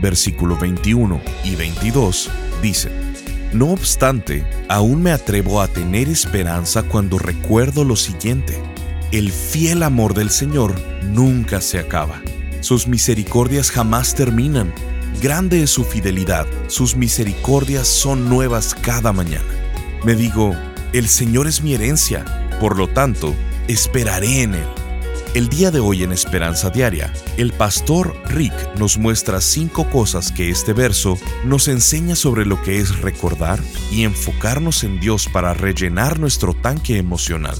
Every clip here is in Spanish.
versículo 21 y 22 dice, No obstante, aún me atrevo a tener esperanza cuando recuerdo lo siguiente, el fiel amor del Señor nunca se acaba, sus misericordias jamás terminan Grande es su fidelidad, sus misericordias son nuevas cada mañana. Me digo, el Señor es mi herencia, por lo tanto, esperaré en Él. El día de hoy en Esperanza Diaria, el pastor Rick nos muestra cinco cosas que este verso nos enseña sobre lo que es recordar y enfocarnos en Dios para rellenar nuestro tanque emocional.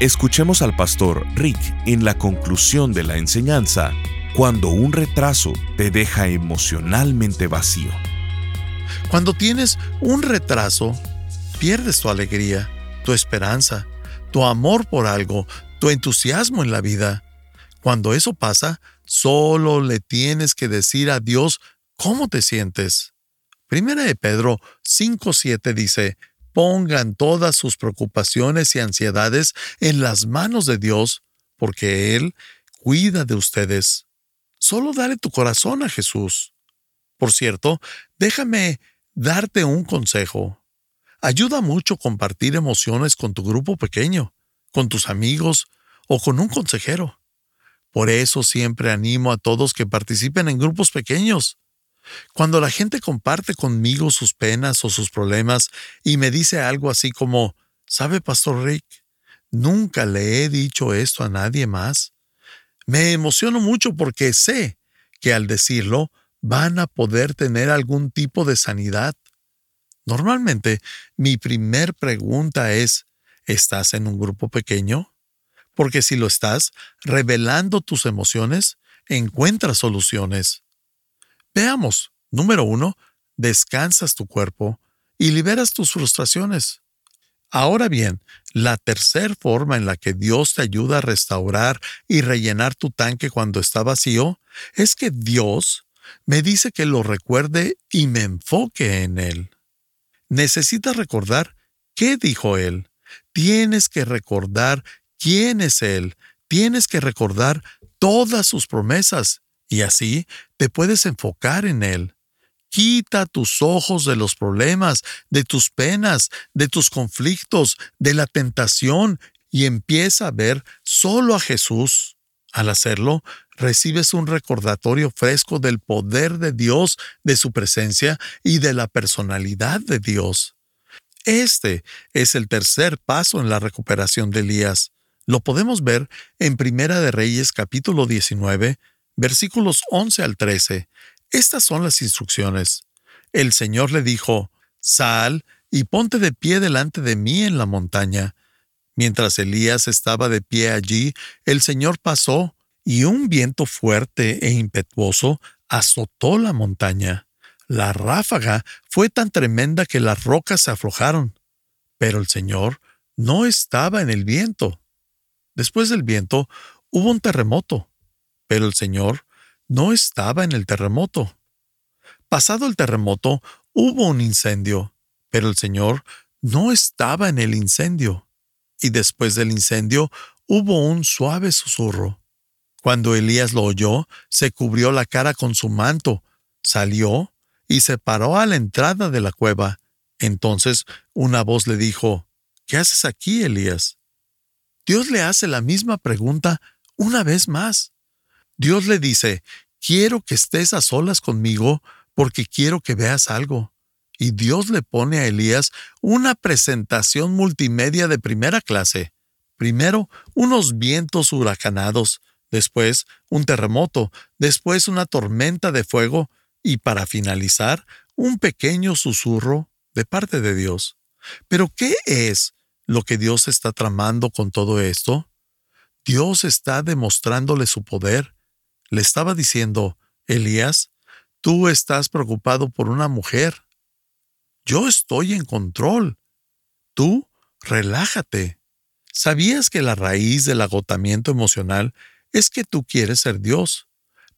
Escuchemos al pastor Rick en la conclusión de la enseñanza cuando un retraso te deja emocionalmente vacío. Cuando tienes un retraso, pierdes tu alegría, tu esperanza, tu amor por algo, tu entusiasmo en la vida. Cuando eso pasa, solo le tienes que decir a Dios cómo te sientes. Primera de Pedro 5.7 dice, pongan todas sus preocupaciones y ansiedades en las manos de Dios, porque Él cuida de ustedes. Solo dale tu corazón a Jesús. Por cierto, déjame darte un consejo. Ayuda mucho compartir emociones con tu grupo pequeño, con tus amigos o con un consejero. Por eso siempre animo a todos que participen en grupos pequeños. Cuando la gente comparte conmigo sus penas o sus problemas y me dice algo así como, ¿sabe, Pastor Rick? Nunca le he dicho esto a nadie más. Me emociono mucho porque sé que al decirlo van a poder tener algún tipo de sanidad. Normalmente, mi primer pregunta es, ¿estás en un grupo pequeño? Porque si lo estás, revelando tus emociones, encuentras soluciones. Veamos. Número uno, descansas tu cuerpo y liberas tus frustraciones. Ahora bien, la tercera forma en la que Dios te ayuda a restaurar y rellenar tu tanque cuando está vacío es que Dios me dice que lo recuerde y me enfoque en Él. Necesitas recordar qué dijo Él. Tienes que recordar quién es Él. Tienes que recordar todas sus promesas y así te puedes enfocar en Él. Quita tus ojos de los problemas, de tus penas, de tus conflictos, de la tentación y empieza a ver solo a Jesús. Al hacerlo, recibes un recordatorio fresco del poder de Dios, de su presencia y de la personalidad de Dios. Este es el tercer paso en la recuperación de Elías. Lo podemos ver en Primera de Reyes capítulo 19, versículos 11 al 13. Estas son las instrucciones. El Señor le dijo, Sal y ponte de pie delante de mí en la montaña. Mientras Elías estaba de pie allí, el Señor pasó, y un viento fuerte e impetuoso azotó la montaña. La ráfaga fue tan tremenda que las rocas se aflojaron. Pero el Señor no estaba en el viento. Después del viento hubo un terremoto, pero el Señor no estaba en el terremoto. Pasado el terremoto, hubo un incendio, pero el Señor no estaba en el incendio. Y después del incendio, hubo un suave susurro. Cuando Elías lo oyó, se cubrió la cara con su manto, salió y se paró a la entrada de la cueva. Entonces una voz le dijo, ¿Qué haces aquí, Elías? Dios le hace la misma pregunta una vez más. Dios le dice, quiero que estés a solas conmigo porque quiero que veas algo. Y Dios le pone a Elías una presentación multimedia de primera clase. Primero, unos vientos huracanados, después un terremoto, después una tormenta de fuego y para finalizar, un pequeño susurro de parte de Dios. Pero ¿qué es lo que Dios está tramando con todo esto? Dios está demostrándole su poder le estaba diciendo, Elías, Tú estás preocupado por una mujer. Yo estoy en control. Tú, relájate. ¿Sabías que la raíz del agotamiento emocional es que tú quieres ser Dios?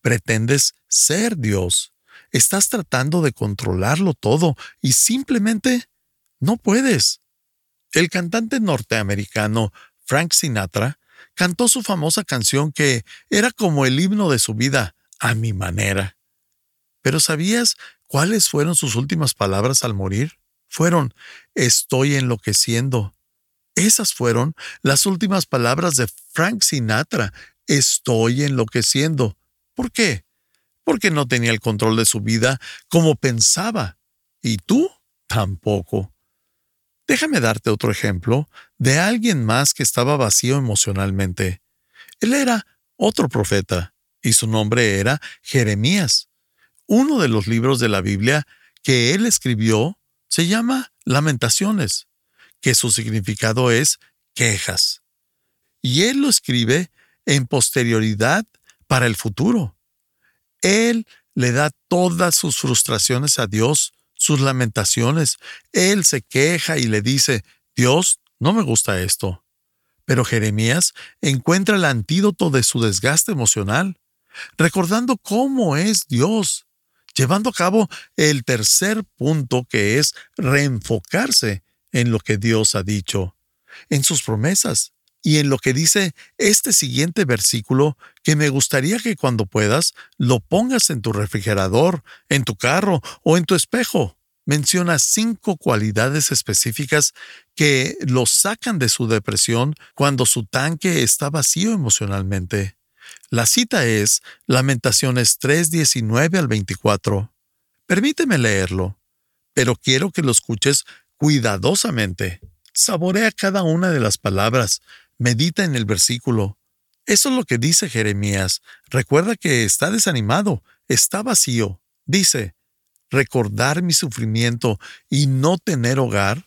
Pretendes ser Dios. Estás tratando de controlarlo todo y simplemente no puedes. El cantante norteamericano Frank Sinatra cantó su famosa canción que era como el himno de su vida, a mi manera. Pero ¿sabías cuáles fueron sus últimas palabras al morir? Fueron, estoy enloqueciendo. Esas fueron las últimas palabras de Frank Sinatra, estoy enloqueciendo. ¿Por qué? Porque no tenía el control de su vida como pensaba. Y tú tampoco. Déjame darte otro ejemplo de alguien más que estaba vacío emocionalmente. Él era otro profeta, y su nombre era Jeremías. Uno de los libros de la Biblia que él escribió se llama Lamentaciones, que su significado es quejas. Y él lo escribe en posterioridad para el futuro. Él le da todas sus frustraciones a Dios, sus lamentaciones. Él se queja y le dice, Dios, no me gusta esto. Pero Jeremías encuentra el antídoto de su desgaste emocional, recordando cómo es Dios, llevando a cabo el tercer punto que es reenfocarse en lo que Dios ha dicho, en sus promesas y en lo que dice este siguiente versículo que me gustaría que cuando puedas lo pongas en tu refrigerador, en tu carro o en tu espejo. Menciona cinco cualidades específicas que lo sacan de su depresión cuando su tanque está vacío emocionalmente. La cita es Lamentaciones 3, 19 al 24. Permíteme leerlo, pero quiero que lo escuches cuidadosamente. Saborea cada una de las palabras, medita en el versículo. Eso es lo que dice Jeremías. Recuerda que está desanimado, está vacío. Dice, recordar mi sufrimiento y no tener hogar.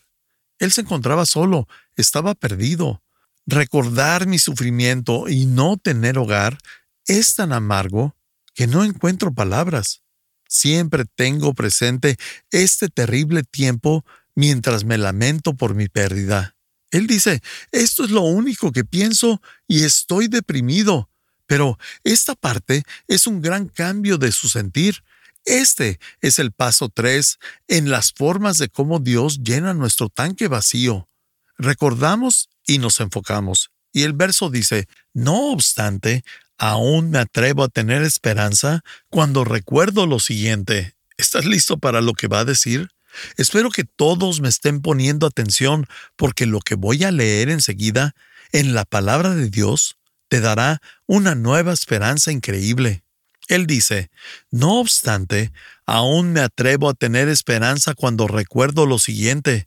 Él se encontraba solo, estaba perdido. Recordar mi sufrimiento y no tener hogar es tan amargo que no encuentro palabras. Siempre tengo presente este terrible tiempo mientras me lamento por mi pérdida. Él dice, esto es lo único que pienso y estoy deprimido. Pero esta parte es un gran cambio de su sentir. Este es el paso 3 en las formas de cómo Dios llena nuestro tanque vacío. Recordamos y nos enfocamos. Y el verso dice, no obstante, aún me atrevo a tener esperanza cuando recuerdo lo siguiente. ¿Estás listo para lo que va a decir? Espero que todos me estén poniendo atención porque lo que voy a leer enseguida en la palabra de Dios te dará una nueva esperanza increíble. Él dice, No obstante, aún me atrevo a tener esperanza cuando recuerdo lo siguiente.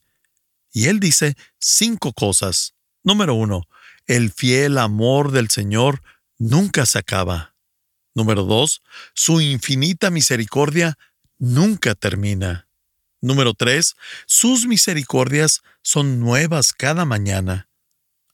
Y él dice cinco cosas. Número uno, el fiel amor del Señor nunca se acaba. Número dos, su infinita misericordia nunca termina. Número 3. Sus misericordias son nuevas cada mañana.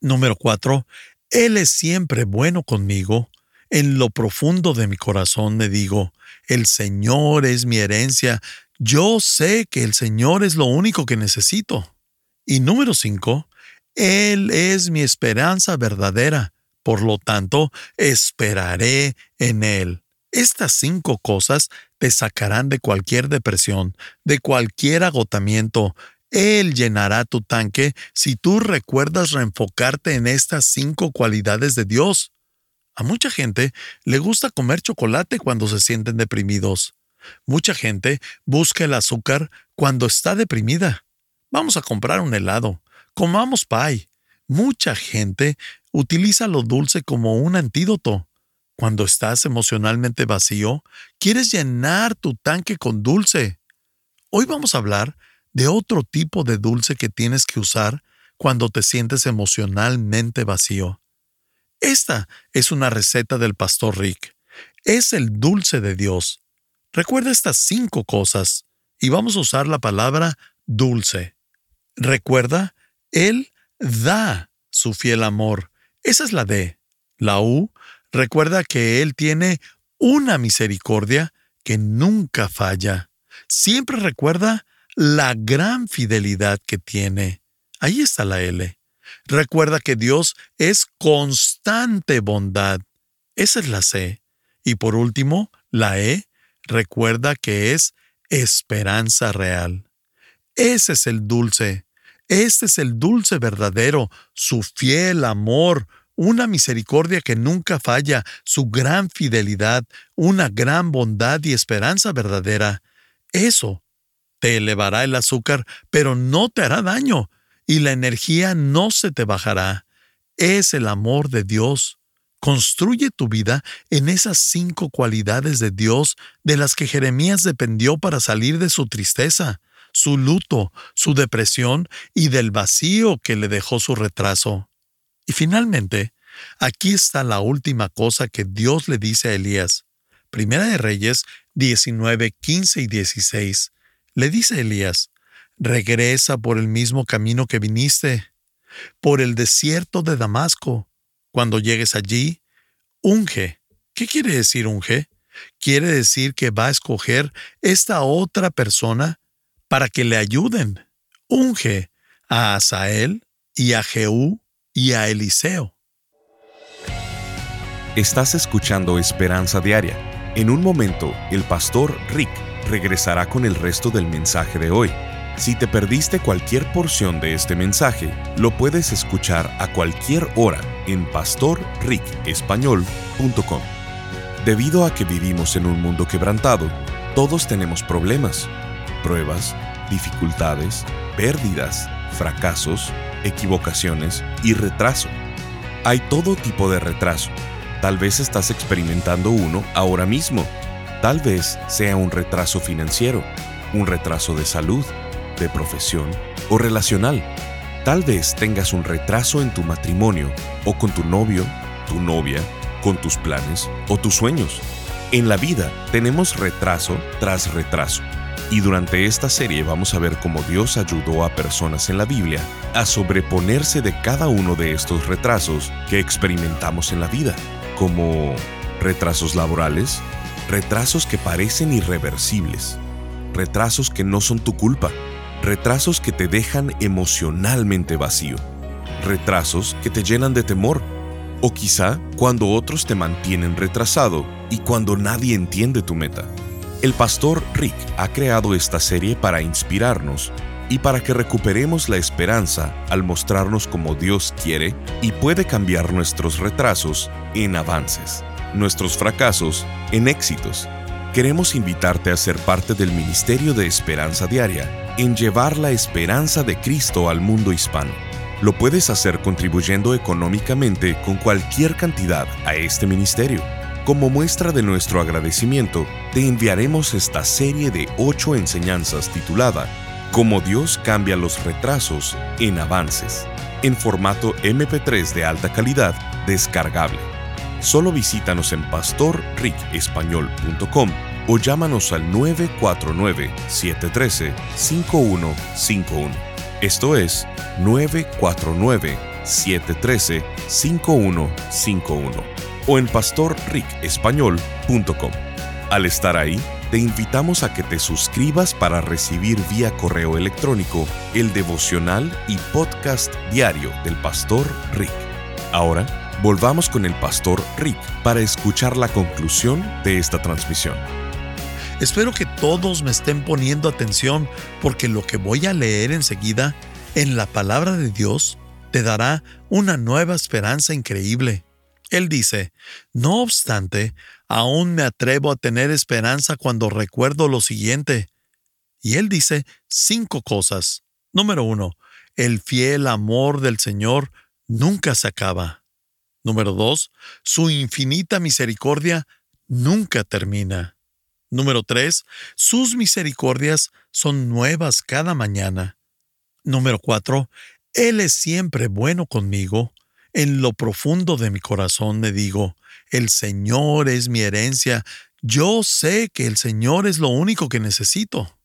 Número 4. Él es siempre bueno conmigo. En lo profundo de mi corazón me digo, el Señor es mi herencia. Yo sé que el Señor es lo único que necesito. Y número 5. Él es mi esperanza verdadera. Por lo tanto, esperaré en Él. Estas cinco cosas te sacarán de cualquier depresión, de cualquier agotamiento. Él llenará tu tanque si tú recuerdas reenfocarte en estas cinco cualidades de Dios. A mucha gente le gusta comer chocolate cuando se sienten deprimidos. Mucha gente busca el azúcar cuando está deprimida. Vamos a comprar un helado. Comamos pie. Mucha gente utiliza lo dulce como un antídoto. Cuando estás emocionalmente vacío, quieres llenar tu tanque con dulce. Hoy vamos a hablar de otro tipo de dulce que tienes que usar cuando te sientes emocionalmente vacío. Esta es una receta del pastor Rick. Es el dulce de Dios. Recuerda estas cinco cosas y vamos a usar la palabra dulce. Recuerda, Él da su fiel amor. Esa es la D. La U Recuerda que Él tiene una misericordia que nunca falla. Siempre recuerda la gran fidelidad que tiene. Ahí está la L. Recuerda que Dios es constante bondad. Esa es la C. Y por último, la E. Recuerda que es esperanza real. Ese es el dulce. Este es el dulce verdadero, su fiel amor, una misericordia que nunca falla, su gran fidelidad, una gran bondad y esperanza verdadera. Eso te elevará el azúcar, pero no te hará daño, y la energía no se te bajará. Es el amor de Dios. Construye tu vida en esas cinco cualidades de Dios de las que Jeremías dependió para salir de su tristeza, su luto, su depresión y del vacío que le dejó su retraso. Y finalmente, aquí está la última cosa que Dios le dice a Elías. Primera de Reyes 19, 15 y 16. Le dice Elías, regresa por el mismo camino que viniste, por el desierto de Damasco. Cuando llegues allí, unge. ¿Qué quiere decir unge? Quiere decir que va a escoger esta otra persona para que le ayuden. Unge a Asael y a Jehú y a Eliseo. Estás escuchando Esperanza Diaria. En un momento, el pastor Rick regresará con el resto del mensaje de hoy. Si te perdiste cualquier porción de este mensaje, lo puedes escuchar a cualquier hora en pastorricespañol.com. Debido a que vivimos en un mundo quebrantado, todos tenemos problemas, pruebas, dificultades, pérdidas, fracasos, equivocaciones y retraso. Hay todo tipo de retraso. Tal vez estás experimentando uno ahora mismo. Tal vez sea un retraso financiero, un retraso de salud, de profesión o relacional. Tal vez tengas un retraso en tu matrimonio o con tu novio, tu novia, con tus planes o tus sueños. En la vida tenemos retraso tras retraso y durante esta serie vamos a ver cómo Dios ayudó a personas en la Biblia a sobreponerse de cada uno de estos retrasos que experimentamos en la vida, como retrasos laborales, retrasos que parecen irreversibles, retrasos que no son tu culpa, retrasos que te dejan emocionalmente vacío, retrasos que te llenan de temor, o quizá cuando otros te mantienen retrasado y cuando nadie entiende tu meta. El pastor Rick ha creado esta serie para inspirarnos y para que recuperemos la esperanza al mostrarnos como Dios quiere y puede cambiar nuestros retrasos en avances, nuestros fracasos en éxitos. Queremos invitarte a ser parte del Ministerio de Esperanza Diaria en llevar la esperanza de Cristo al mundo hispano. Lo puedes hacer contribuyendo económicamente con cualquier cantidad a este ministerio. Como muestra de nuestro agradecimiento, te enviaremos esta serie de ocho enseñanzas titulada Cómo Dios cambia los retrasos en avances, en formato MP3 de alta calidad descargable. Solo visítanos en pastorricespañol.com o llámanos al 949-713-5151. Esto es 949-713-5151 o en pastorricespañol.com. Al estar ahí, te invitamos a que te suscribas para recibir vía correo electrónico el devocional y podcast diario del pastor Rick. Ahora, volvamos con el pastor Rick para escuchar la conclusión de esta transmisión. Espero que todos me estén poniendo atención porque lo que voy a leer enseguida en la palabra de Dios te dará una nueva esperanza increíble. Él dice, no obstante, aún me atrevo a tener esperanza cuando recuerdo lo siguiente. Y él dice cinco cosas. Número uno, el fiel amor del Señor nunca se acaba. Número dos, su infinita misericordia nunca termina. Número tres, sus misericordias son nuevas cada mañana. Número cuatro, Él es siempre bueno conmigo. En lo profundo de mi corazón me digo, el Señor es mi herencia, yo sé que el Señor es lo único que necesito.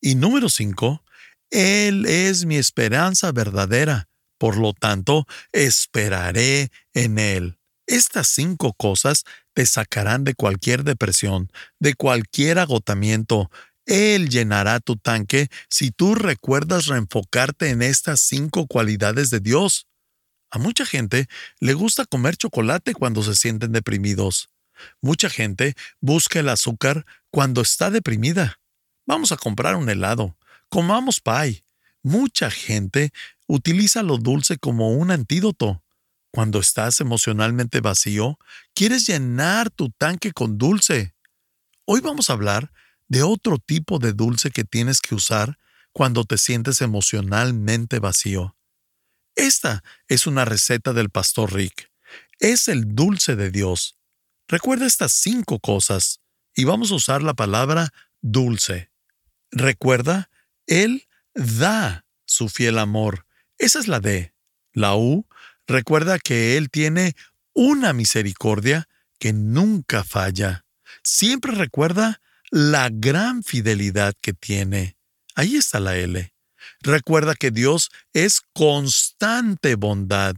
Y número cinco, Él es mi esperanza verdadera, por lo tanto, esperaré en Él. Estas cinco cosas te sacarán de cualquier depresión, de cualquier agotamiento. Él llenará tu tanque si tú recuerdas reenfocarte en estas cinco cualidades de Dios. A mucha gente le gusta comer chocolate cuando se sienten deprimidos. Mucha gente busca el azúcar cuando está deprimida. Vamos a comprar un helado. Comamos pie. Mucha gente utiliza lo dulce como un antídoto. Cuando estás emocionalmente vacío, quieres llenar tu tanque con dulce. Hoy vamos a hablar de otro tipo de dulce que tienes que usar cuando te sientes emocionalmente vacío. Esta es una receta del pastor Rick. Es el dulce de Dios. Recuerda estas cinco cosas y vamos a usar la palabra dulce. Recuerda, Él da su fiel amor. Esa es la D. La U Recuerda que Él tiene una misericordia que nunca falla. Siempre recuerda la gran fidelidad que tiene. Ahí está la L. Recuerda que Dios es constante bondad.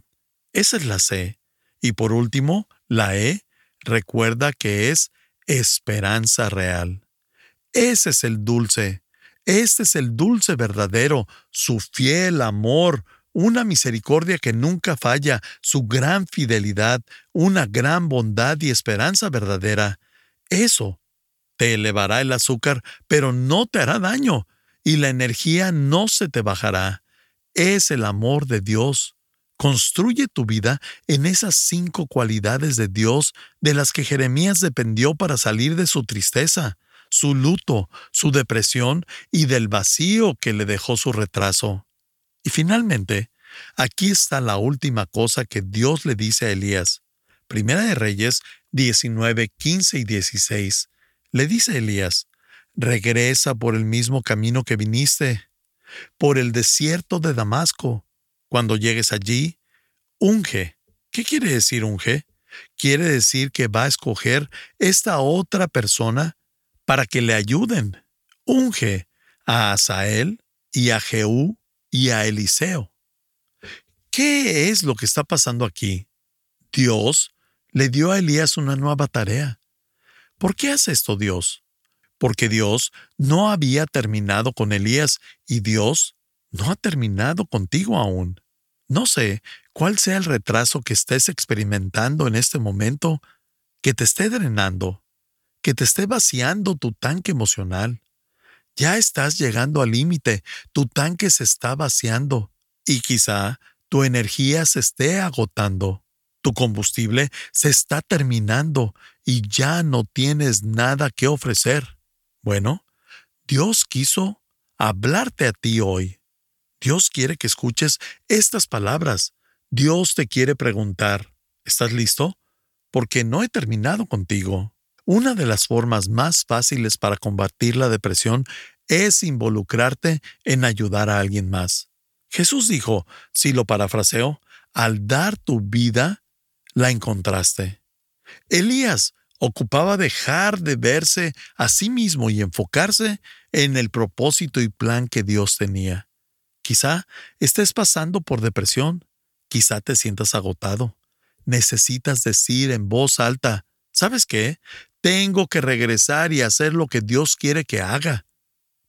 Esa es la C. Y por último, la E. Recuerda que es esperanza real. Ese es el dulce. Este es el dulce verdadero, su fiel amor, una misericordia que nunca falla, su gran fidelidad, una gran bondad y esperanza verdadera. Eso te elevará el azúcar, pero no te hará daño, y la energía no se te bajará. Es el amor de Dios. Construye tu vida en esas cinco cualidades de Dios de las que Jeremías dependió para salir de su tristeza, su luto, su depresión y del vacío que le dejó su retraso. Y finalmente, aquí está la última cosa que Dios le dice a Elías. Primera de Reyes 19, 15 y 16. Le dice a Elías, regresa por el mismo camino que viniste, por el desierto de Damasco. Cuando llegues allí, unge. ¿Qué quiere decir unge? Quiere decir que va a escoger esta otra persona para que le ayuden. Unge a Asael y a Jehú y a Eliseo. ¿Qué es lo que está pasando aquí? Dios le dio a Elías una nueva tarea. ¿Por qué hace esto Dios? Porque Dios no había terminado con Elías y Dios no ha terminado contigo aún. No sé cuál sea el retraso que estés experimentando en este momento, que te esté drenando, que te esté vaciando tu tanque emocional. Ya estás llegando al límite, tu tanque se está vaciando y quizá tu energía se esté agotando, tu combustible se está terminando y ya no tienes nada que ofrecer. Bueno, Dios quiso hablarte a ti hoy. Dios quiere que escuches estas palabras. Dios te quiere preguntar, ¿estás listo? Porque no he terminado contigo. Una de las formas más fáciles para combatir la depresión es involucrarte en ayudar a alguien más. Jesús dijo, si lo parafraseo, al dar tu vida, la encontraste. Elías ocupaba dejar de verse a sí mismo y enfocarse en el propósito y plan que Dios tenía. Quizá estés pasando por depresión, quizá te sientas agotado. Necesitas decir en voz alta, ¿sabes qué? Tengo que regresar y hacer lo que Dios quiere que haga.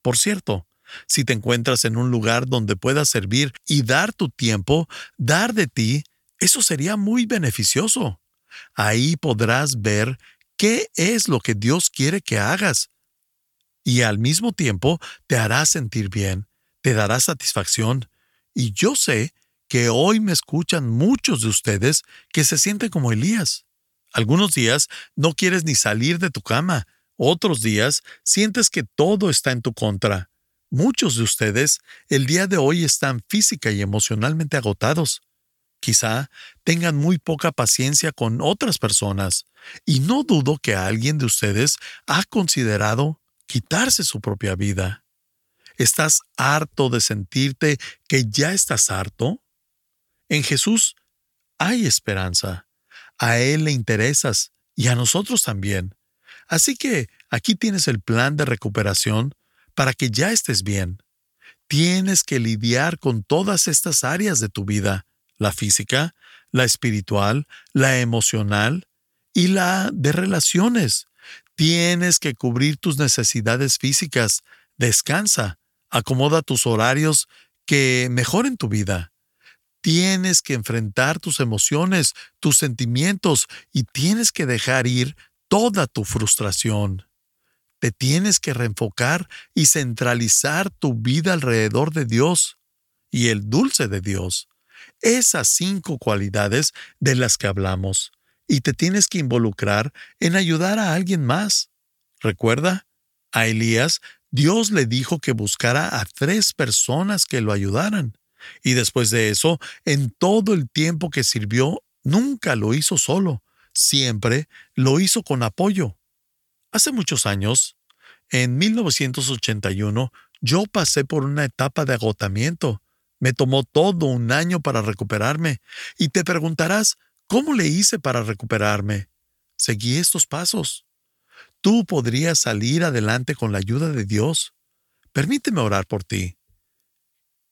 Por cierto, si te encuentras en un lugar donde puedas servir y dar tu tiempo, dar de ti, eso sería muy beneficioso. Ahí podrás ver qué es lo que Dios quiere que hagas. Y al mismo tiempo te hará sentir bien, te dará satisfacción. Y yo sé que hoy me escuchan muchos de ustedes que se sienten como Elías. Algunos días no quieres ni salir de tu cama, otros días sientes que todo está en tu contra. Muchos de ustedes el día de hoy están física y emocionalmente agotados. Quizá tengan muy poca paciencia con otras personas, y no dudo que alguien de ustedes ha considerado quitarse su propia vida. ¿Estás harto de sentirte que ya estás harto? En Jesús hay esperanza. A Él le interesas y a nosotros también. Así que aquí tienes el plan de recuperación para que ya estés bien. Tienes que lidiar con todas estas áreas de tu vida, la física, la espiritual, la emocional, y la de relaciones. Tienes que cubrir tus necesidades físicas. Descansa. Acomoda tus horarios que mejoren tu vida. Tienes que enfrentar tus emociones, tus sentimientos y tienes que dejar ir toda tu frustración. Te tienes que reenfocar y centralizar tu vida alrededor de Dios y el dulce de Dios. Esas cinco cualidades de las que hablamos. Y te tienes que involucrar en ayudar a alguien más. Recuerda, a Elías Dios le dijo que buscara a tres personas que lo ayudaran. Y después de eso, en todo el tiempo que sirvió, nunca lo hizo solo, siempre lo hizo con apoyo. Hace muchos años, en 1981, yo pasé por una etapa de agotamiento. Me tomó todo un año para recuperarme. Y te preguntarás, ¿cómo le hice para recuperarme? Seguí estos pasos. Tú podrías salir adelante con la ayuda de Dios. Permíteme orar por ti.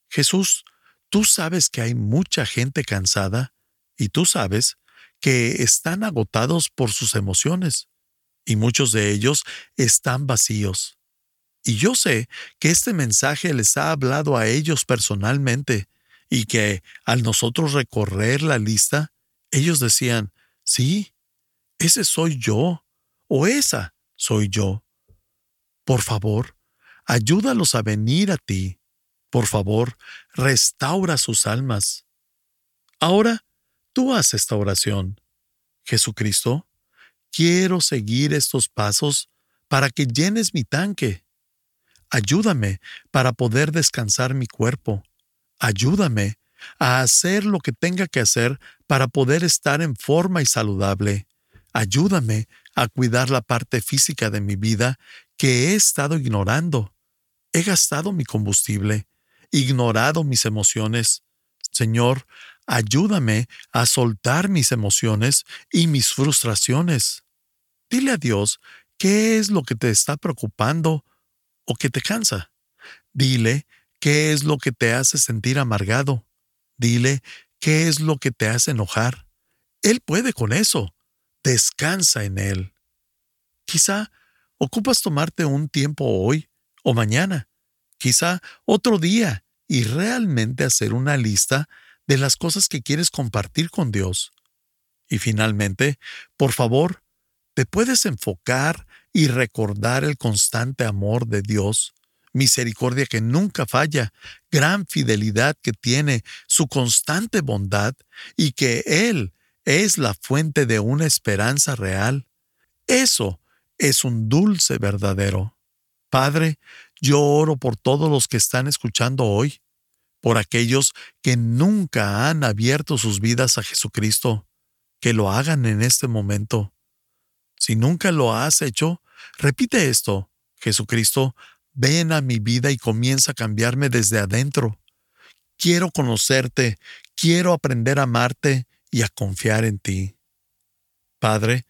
Jesús, tú sabes que hay mucha gente cansada y tú sabes que están agotados por sus emociones y muchos de ellos están vacíos. Y yo sé que este mensaje les ha hablado a ellos personalmente y que al nosotros recorrer la lista, ellos decían, sí, ese soy yo o esa soy yo. Por favor, ayúdalos a venir a ti. Por favor, restaura sus almas. Ahora, tú haz esta oración. Jesucristo, quiero seguir estos pasos para que llenes mi tanque. Ayúdame para poder descansar mi cuerpo. Ayúdame a hacer lo que tenga que hacer para poder estar en forma y saludable. Ayúdame a cuidar la parte física de mi vida que he estado ignorando. He gastado mi combustible, ignorado mis emociones. Señor, ayúdame a soltar mis emociones y mis frustraciones. Dile a Dios qué es lo que te está preocupando o que te cansa. Dile qué es lo que te hace sentir amargado. Dile qué es lo que te hace enojar. Él puede con eso. Descansa en Él. Quizá ocupas tomarte un tiempo hoy o mañana, quizá otro día, y realmente hacer una lista de las cosas que quieres compartir con Dios. Y finalmente, por favor, te puedes enfocar y recordar el constante amor de Dios, misericordia que nunca falla, gran fidelidad que tiene, su constante bondad y que Él es la fuente de una esperanza real. Eso es un dulce verdadero. Padre, yo oro por todos los que están escuchando hoy, por aquellos que nunca han abierto sus vidas a Jesucristo, que lo hagan en este momento. Si nunca lo has hecho, repite esto. Jesucristo, ven a mi vida y comienza a cambiarme desde adentro. Quiero conocerte, quiero aprender a amarte y a confiar en ti. Padre,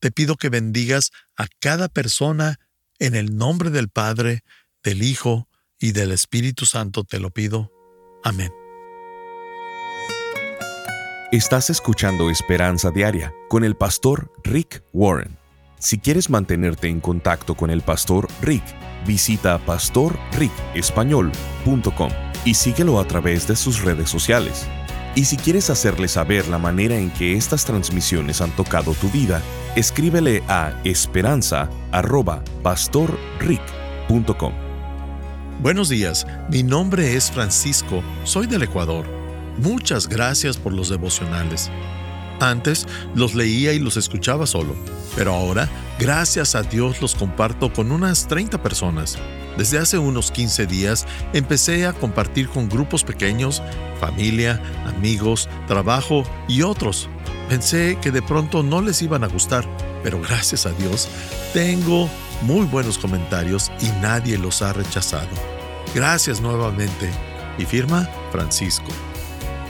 te pido que bendigas a cada persona en el nombre del Padre, del Hijo y del Espíritu Santo te lo pido. Amén. Estás escuchando Esperanza Diaria con el pastor Rick Warren. Si quieres mantenerte en contacto con el pastor Rick, visita pastorricespañol.com y síguelo a través de sus redes sociales. Y si quieres hacerle saber la manera en que estas transmisiones han tocado tu vida, escríbele a esperanza.pastorrick.com. Buenos días, mi nombre es Francisco, soy del Ecuador. Muchas gracias por los devocionales. Antes los leía y los escuchaba solo, pero ahora, gracias a Dios, los comparto con unas 30 personas. Desde hace unos 15 días empecé a compartir con grupos pequeños, familia, amigos, trabajo y otros. Pensé que de pronto no les iban a gustar, pero gracias a Dios tengo muy buenos comentarios y nadie los ha rechazado. Gracias nuevamente. Y firma Francisco.